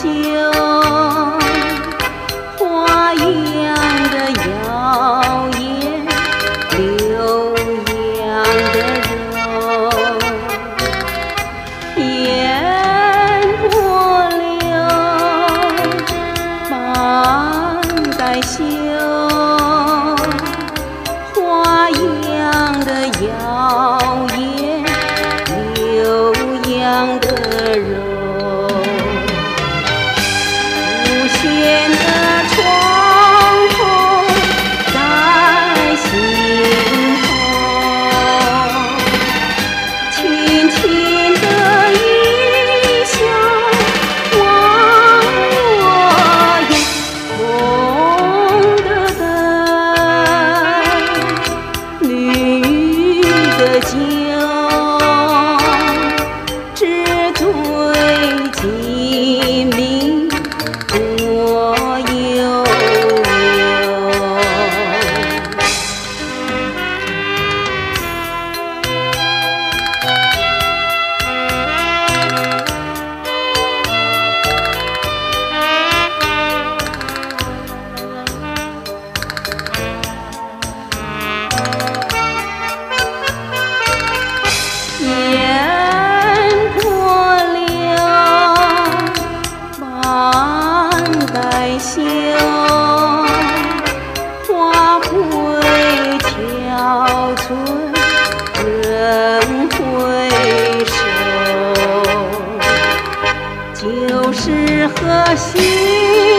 绣花一样的腰曳，流一样的柔，烟波流满在心。花会憔悴，人会瘦。旧时何夕？